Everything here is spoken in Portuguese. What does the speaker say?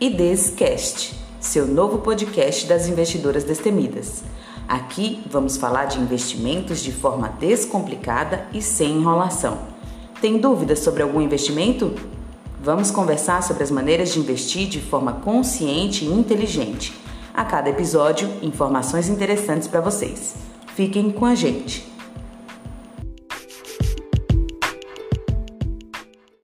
IDEScast, seu novo podcast das investidoras destemidas. Aqui vamos falar de investimentos de forma descomplicada e sem enrolação. Tem dúvidas sobre algum investimento? Vamos conversar sobre as maneiras de investir de forma consciente e inteligente. A cada episódio, informações interessantes para vocês. Fiquem com a gente.